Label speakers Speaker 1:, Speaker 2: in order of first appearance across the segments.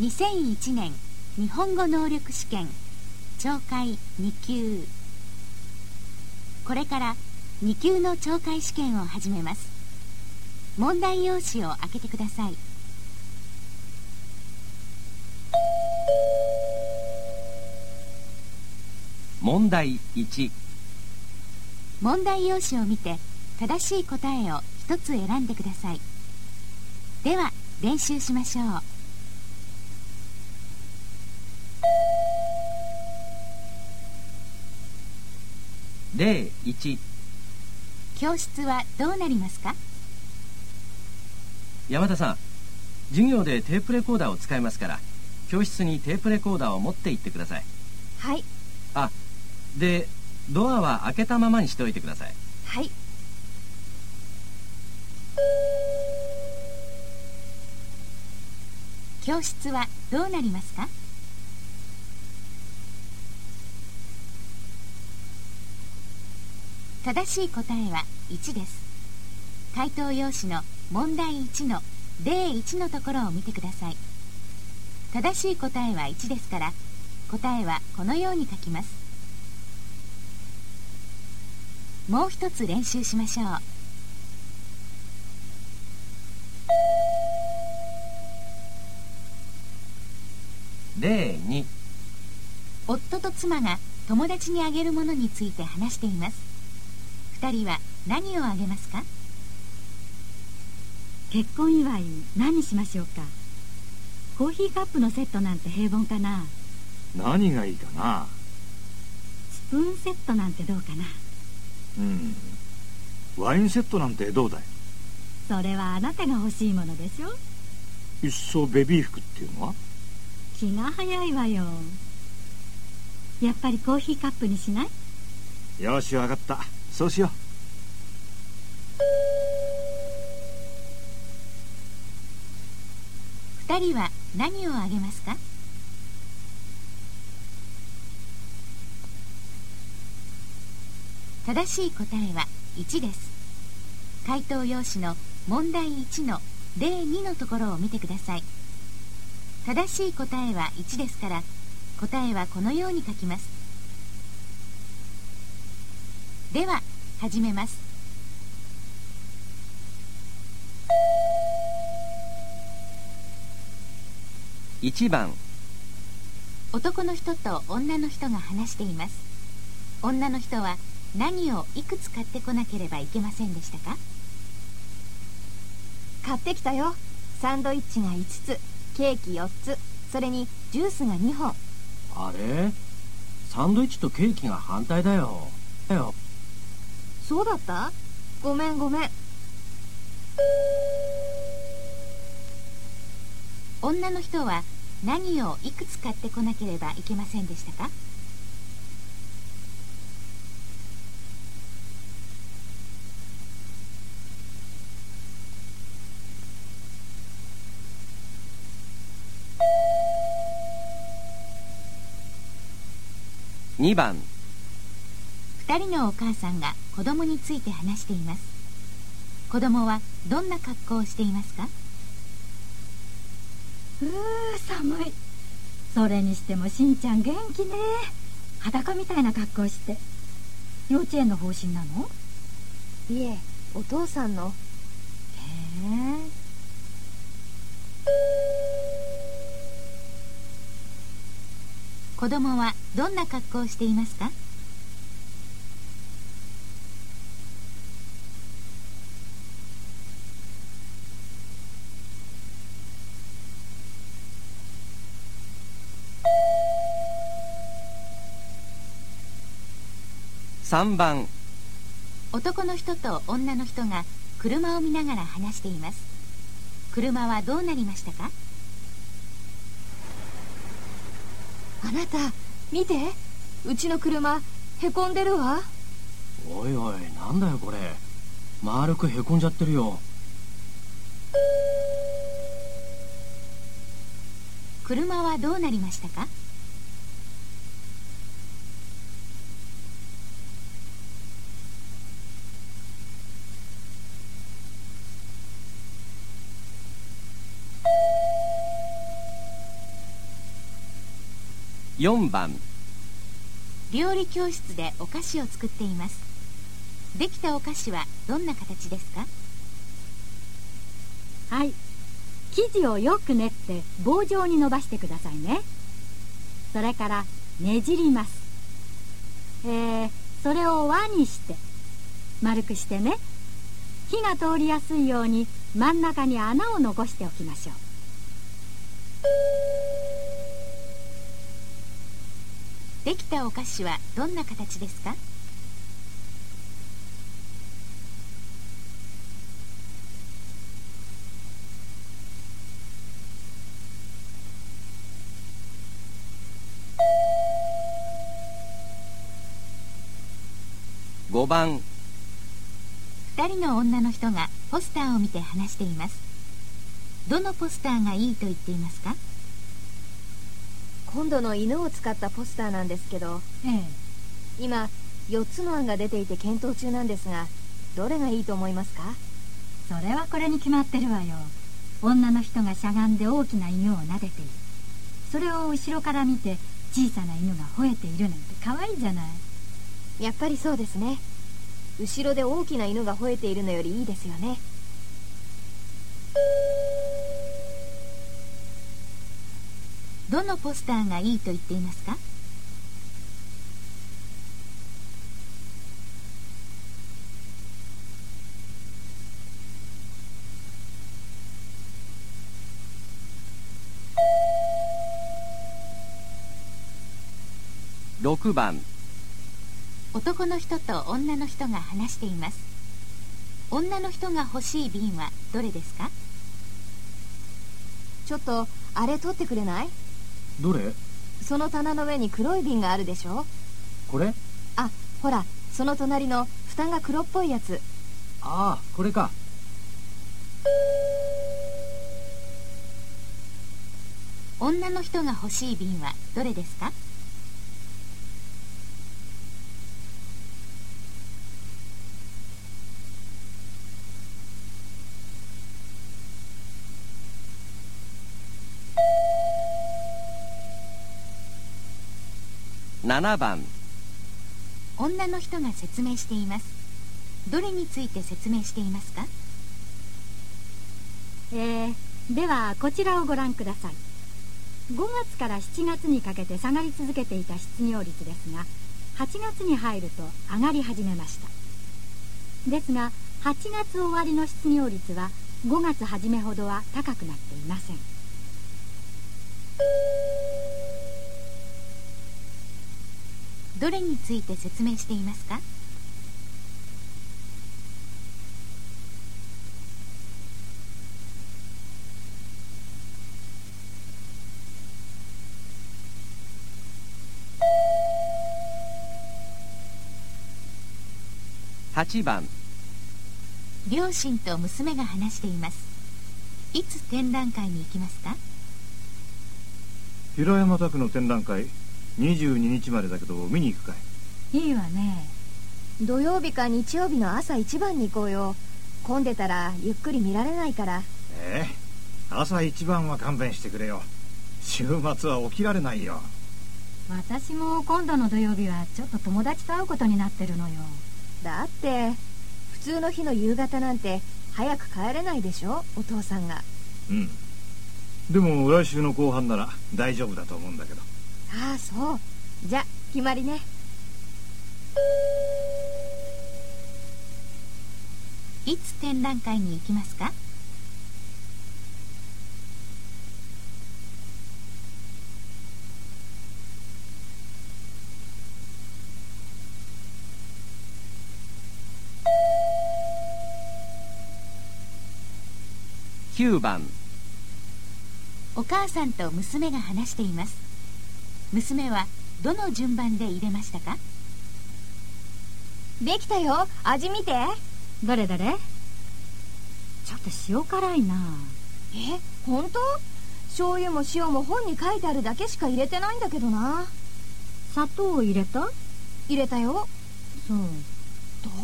Speaker 1: 2001年日本語能力試験懲戒2級。これから2級の懲戒試験を始めます。問題用紙を開けてください。
Speaker 2: 問題1
Speaker 1: 問題用紙を見て正しい答えを一つ選んでください。では練習しましょう
Speaker 2: 例1
Speaker 1: 教室はどうなりますか？
Speaker 2: 山田さん授業でテープレコーダーを使いますから教室にテープレコーダーを持って行ってください。
Speaker 3: はい。
Speaker 2: あでドアは開けたままにしておいてください。
Speaker 3: はい。
Speaker 1: 教室はどうなりますか？正しい答えは1です。回答用紙の問題1の例1のところを見てください。正しい答えは1ですから答えはこのように書きます。もう一つ練習しましょう。
Speaker 2: 例2
Speaker 1: 夫と妻が友達にあげるものについて話しています二人は何をあげますか？
Speaker 4: 結婚祝い何しましょうか？コーヒーカップのセットなんて平凡かな？
Speaker 5: 何がいいかな？
Speaker 4: スプーンセットなんてどうかな？
Speaker 5: うん。ワインセットなんてどうだい？
Speaker 4: それはあなたが欲しいものでしょ？
Speaker 5: いっそベビー服っていうのは？
Speaker 4: 気が早いわよ。やっぱりコーヒーカップにしない？
Speaker 5: よしわかったそうしよう。
Speaker 1: 二人は何をあげますか？正しい答えは1です。回答用紙の問題1の例2のところを見てください。正しい答えは1ですから答えはこのように書きます。では始めます。
Speaker 2: 1番。
Speaker 1: 男の人と女の人が話しています。女の人は何をいくつ買ってこなければいけませんでしたか？
Speaker 3: 買ってきたよ。サンドイッチが5つ。ケーキ4つ。それにジュースが2本。
Speaker 2: あれ？サンドイッチとケーキが反対だよ。だよ
Speaker 3: そうだった？ごめんごめん。
Speaker 1: 女の人は何をいくつ買ってこなければいけませんでしたか
Speaker 2: ？2番。
Speaker 1: 二人のお母さんが子供について話しています。子供はどんな格好をしていますか？
Speaker 4: うー寒い。それにしてもしんちゃん元気ね。裸みたいな格好して。幼稚園の方針なの？
Speaker 3: いえお父さんの。
Speaker 4: へえ
Speaker 1: 子供はどんな格好をしていますか？
Speaker 2: 3番
Speaker 1: 男の人と女の人が車を見ながら話しています。車はどうなりましたか？
Speaker 3: あなた見て。うちの車へこんでるわ。
Speaker 2: おいおいなんだよこれ。丸くへこんじゃってるよ。
Speaker 1: 車はどうなりましたか？
Speaker 2: 4番。
Speaker 1: 料理教室でお菓子を作っています。できたお菓子はどんな形ですか？
Speaker 4: はい。生地をよく練って棒状に伸ばしてくださいね。それからねじります。えー、それを輪にして丸くしてね。火が通りやすいように真ん中に穴を残しておきましょう
Speaker 1: できたお菓子はどんな形ですか
Speaker 2: ？5番。
Speaker 1: 2人の女の人がポスターを見て話しています。どのポスターがいいと言っていますか？
Speaker 3: 今度の犬を使ったポスターなんですけど
Speaker 4: ええ。
Speaker 3: 今4つの案が出ていて検討中なんですがどれがいいと思いますか？
Speaker 4: それはこれに決まってるわよ。女の人がしゃがんで大きな犬を撫でている。それを後ろから見て小さな犬が吠えているなんて可愛いじゃない。
Speaker 3: やっぱりそうですね。後ろで大きな犬が吠えているのよりいいですよね
Speaker 1: のポスターがいいと言っていますか
Speaker 2: ？6番。
Speaker 1: 男の人と女の人が話しています。女の人が欲しい瓶はどれですか？
Speaker 3: ちょっとあれ取ってくれない？
Speaker 5: どれ？
Speaker 3: その棚の上に黒い瓶があるでしょ？
Speaker 5: これ？
Speaker 3: あほらその隣の蓋が黒っぽいやつ。
Speaker 5: ああこれか。
Speaker 1: 女の人が欲しい瓶はどれですか？
Speaker 2: 7番。
Speaker 1: 女の人が説明しています。どれについて説明していますか？
Speaker 4: えー、ではこちらをご覧ください。5月から7月にかけて下がり続けていた失業率ですが8月に入ると上がり始めました。ですが8月終わりの失業率は5月初めほどは高くなっていません
Speaker 1: どれについて説明していますか
Speaker 2: ？8番。
Speaker 1: 両親と娘が話しています。いつ展覧会に行きますか？
Speaker 5: 平山拓の展覧会22日までだけど見に行くかい。
Speaker 4: いいわね。
Speaker 3: 土曜日か日曜日の朝一番に行こうよ。混んでたらゆっくり見られないから。
Speaker 5: ええ。朝一番は勘弁してくれよ。週末は起きられないよ。
Speaker 4: 私も今度の土曜日はちょっと友達と会うことになってるのよ。
Speaker 3: だって普通の日の夕方なんて早く帰れないでしょ？お父さんが。
Speaker 5: うん。でも来週の後半なら大丈夫だと思うんだけど
Speaker 3: ああそう。じゃ決まりね。
Speaker 1: いつ展覧会に行きますか
Speaker 2: ？9番。
Speaker 1: お母さんと娘が話しています娘はどの順番で入れましたか？
Speaker 3: できたよ。味見て。
Speaker 4: どれどれ？ちょっと塩辛いな。
Speaker 3: え本当？醤油も塩も本に書いてあるだけしか入れてないんだけどな。
Speaker 4: 砂糖を入れた？
Speaker 3: 入れたよ。
Speaker 4: そう。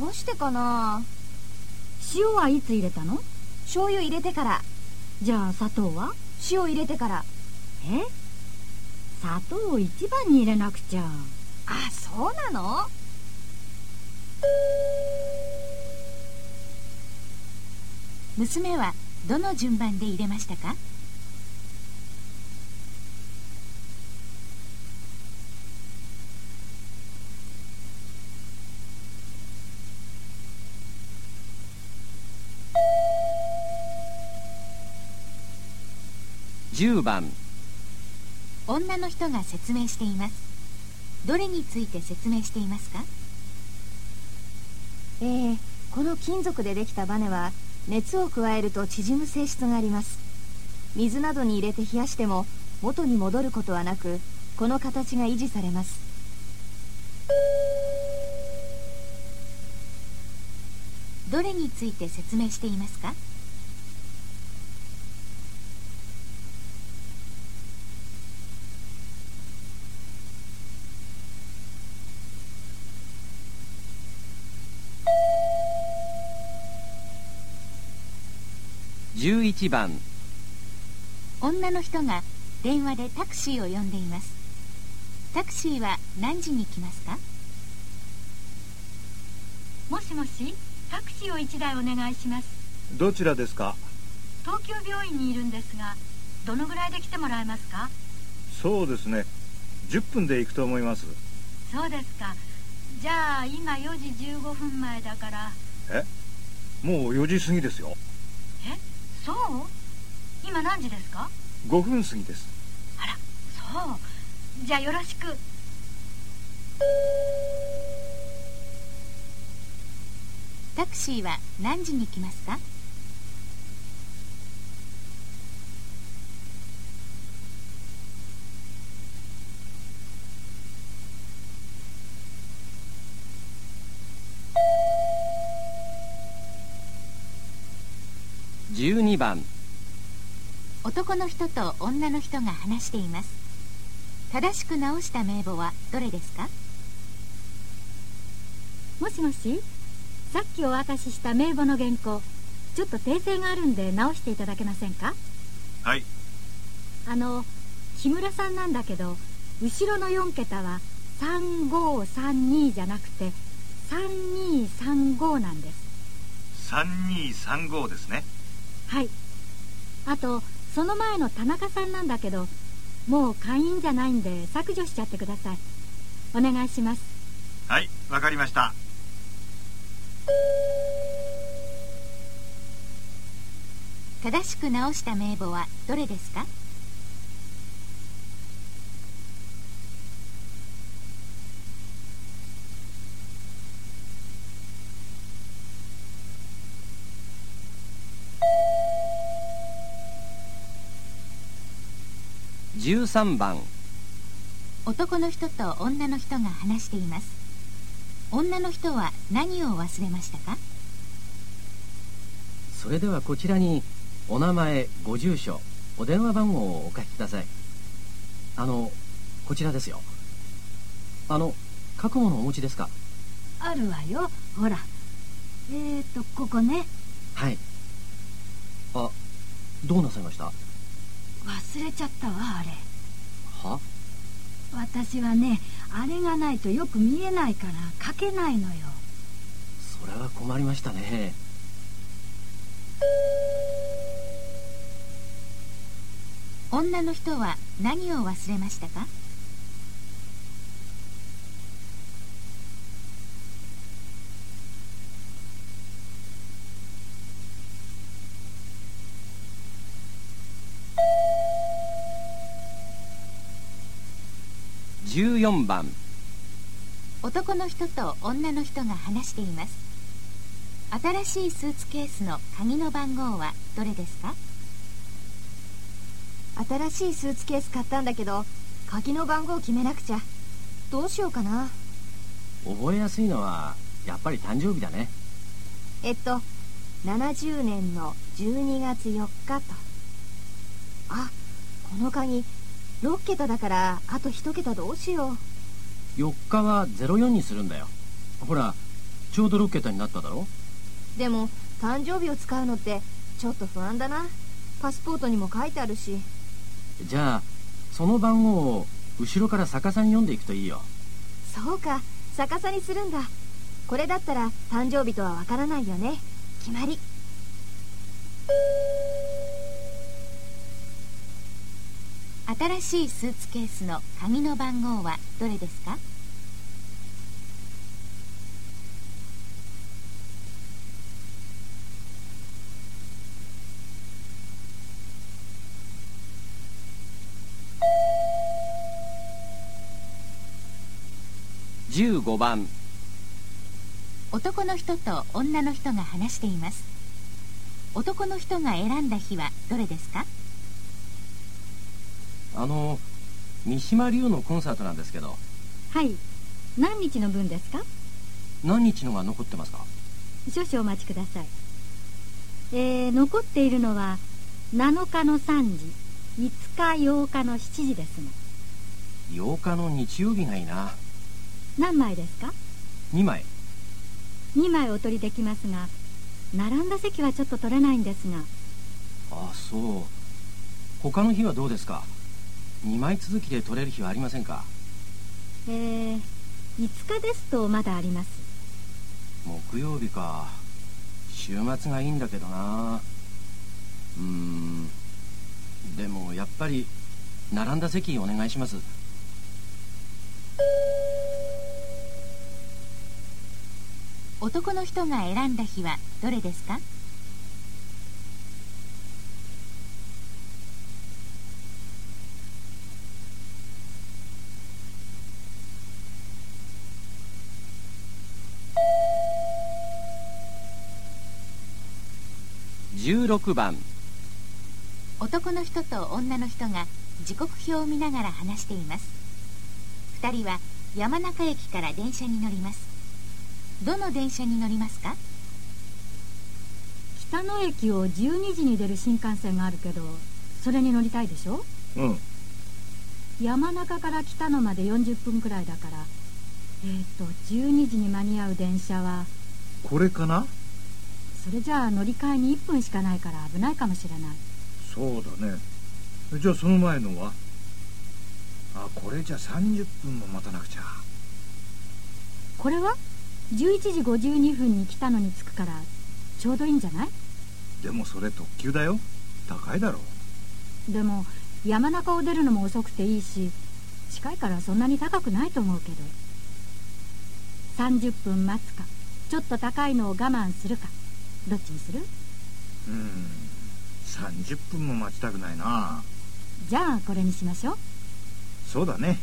Speaker 3: どうしてかな？
Speaker 4: 塩はいつ入れたの？
Speaker 3: 醤油入れてから。
Speaker 4: じゃあ砂糖は？
Speaker 3: 塩入れてから。
Speaker 4: え？砂糖を一番に入れなくちゃ。
Speaker 3: あそうなの？
Speaker 1: 娘はどの順番で入れましたか
Speaker 2: ？10番
Speaker 1: 女の人が説明しています。どれについて説明していますか？
Speaker 3: えー、この金属でできたバネは熱を加えると縮む性質があります。水などに入れて冷やしても元に戻ることはなくこの形が維持されます。
Speaker 1: どれについて説明していますか？
Speaker 2: 11番。
Speaker 1: 女の人が電話でタクシーを呼んでいます。タクシーは何時に来ますか？
Speaker 4: もしもしタクシーを1台お願いします。
Speaker 5: どちらですか？
Speaker 4: 東京病院にいるんですがどのぐらいで来てもらえますか？
Speaker 5: そうですね。10分で行くと思います。
Speaker 4: そうですか。じゃあ今4時15分前だから。
Speaker 5: え？もう4時過ぎですよ。
Speaker 4: えそう？今何時ですか
Speaker 5: ？5分過ぎです。
Speaker 4: あらそう。じゃあよろしく。
Speaker 1: タクシーは何時に来ますか？
Speaker 2: 12番。
Speaker 1: 男の人と女の人が話しています。正しく直した名簿はどれですか？
Speaker 4: もしもしさっきお渡しした名簿の原稿ちょっと訂正があるんで直していただけませんか？
Speaker 5: はい。
Speaker 4: あの木村さんなんだけど後ろの4桁は3532じゃなくて3235なんです。
Speaker 5: 3235ですね
Speaker 4: はい。あとその前の田中さんなんだけどもう会員じゃないんで削除しちゃってください。お願いします。
Speaker 5: はいわかりました。
Speaker 1: 正しく直した名簿はどれですか？
Speaker 2: 13番。
Speaker 1: 男の人と女の人が話しています。女の人は何を忘れましたか？
Speaker 2: それではこちらにお名前ご住所お電話番号をお書きください。あのこちらですよ。あの書くものお持ちですか？
Speaker 4: あるわよ。ほら。えーとここね。
Speaker 2: はい。あどうなさいました？
Speaker 4: 忘れちゃったわあれ。
Speaker 2: は？
Speaker 4: 私はねあれがないとよく見えないから書けないのよ。
Speaker 2: それは困りましたね。
Speaker 1: 女の人は何を忘れましたか？
Speaker 2: 14番。
Speaker 1: 男の人と女の人が話しています。新しいスーツケースの鍵の番号はどれですか？
Speaker 3: 新しいスーツケース買ったんだけど鍵の番号決めなくちゃ。どうしようかな。
Speaker 2: 覚えやすいのはやっぱり誕生日だね。
Speaker 3: えっと70年の12月4日と。あこの鍵6桁だからあと1桁どうしよ
Speaker 2: 4日は04にするんだよ。ほらちょうど6桁になっただろ？
Speaker 3: うでも誕生日を使うのってちょっと不安だな。パスポートにも書いてあるし。
Speaker 2: じゃあその番号を後ろから逆さに読んでいくといいよ。
Speaker 3: そうか逆さにするんだ。これだったら誕生日とはわからないよね。決まり
Speaker 1: 新しいスーツケースの鍵の番号はどれですか
Speaker 2: ？15番。
Speaker 1: 男の人と女の人が話しています。男の人が選んだ日はどれですか？
Speaker 2: あの三島龍のコンサートなんですけど。
Speaker 4: はい。何日の分ですか？
Speaker 2: 何日のが残ってますか？
Speaker 4: 少々お待ちください。えー、残っているのは7日の3時5日8日の7時ですが
Speaker 2: 8日の日曜日がいいな。
Speaker 4: 何枚ですか
Speaker 2: ？2枚。
Speaker 4: 2枚お取りできますが並んだ席はちょっと取れないんですが。
Speaker 2: あそう。他の日はどうですか？2枚続きで取れる日はありませんか？
Speaker 4: えー、5日ですとまだあります。
Speaker 2: 木曜日か。週末がいいんだけどな。うーん。でもやっぱり並んだ席お願いします。
Speaker 1: 男の人が選んだ日はどれですか？
Speaker 2: 16番。
Speaker 1: 男の人と女の人が時刻表を見ながら話しています。2人は山中駅から電車に乗ります。どの電車に乗りますか？
Speaker 4: 北野駅を12時に出る新幹線があるけどそれに乗りたいでしょ？
Speaker 5: うん。
Speaker 4: 山中から北野まで40分くらいだからえっ、ー、と12時に間に合う電車は？
Speaker 5: これかな？
Speaker 4: それじゃあ乗り換えに1分しかないから危ないかもしれない。
Speaker 5: そうだね。じゃあその前のは？あこれじゃ30分も待たなくちゃ。
Speaker 4: これは？11時52分に来たのに着くからちょうどいいんじゃない？
Speaker 5: でもそれ特急だよ。高いだろ。
Speaker 4: でも山中を出るのも遅くていいし近いからそんなに高くないと思うけど。30分待つか。ちょっと高いのを我慢するかどっちにする？
Speaker 5: うん。30分も待ちたくないな。
Speaker 4: じゃあこれにしましょう。
Speaker 5: そうだね。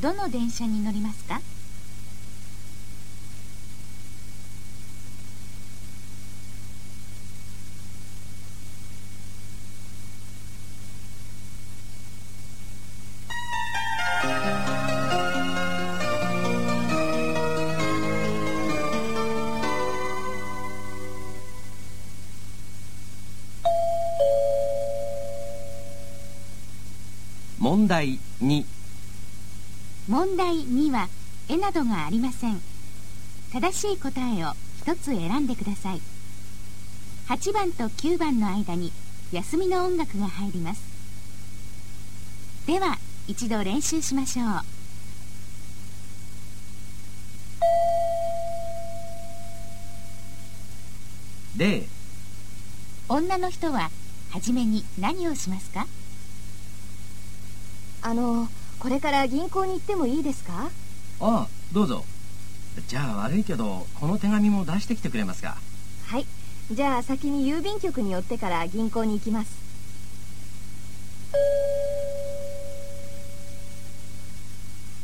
Speaker 1: どの電車に乗りますか？
Speaker 2: 問題2
Speaker 1: 問題2は絵などがありません。正しい答えを一つ選んでください。8番と9番の間に休みの音楽が入ります。では一度練習しましょう。
Speaker 2: 例。
Speaker 1: 女の人は初めに何をしますか？
Speaker 3: あのこれから銀行に行ってもいいですか？
Speaker 2: ああどうぞ。じゃあ悪いけどこの手紙も出してきてくれますか？
Speaker 3: はい。じゃあ先に郵便局に寄ってから銀行に行きます。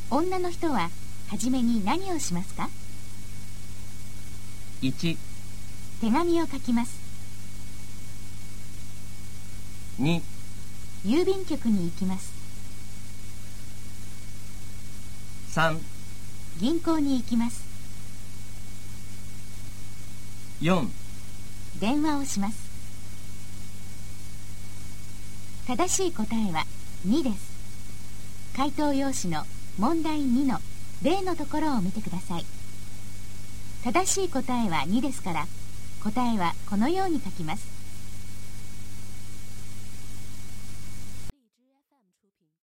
Speaker 1: 女の人は初めに何をしますか
Speaker 2: ？1
Speaker 1: 手紙を書きます。
Speaker 2: 2
Speaker 1: 郵便局に行きます
Speaker 2: 3
Speaker 1: 銀行に行きます。
Speaker 2: 4
Speaker 1: 電話をします。正しい答えは2です。回答用紙の問題2の例のところを見てください。正しい答えは2ですから答えはこのように書きます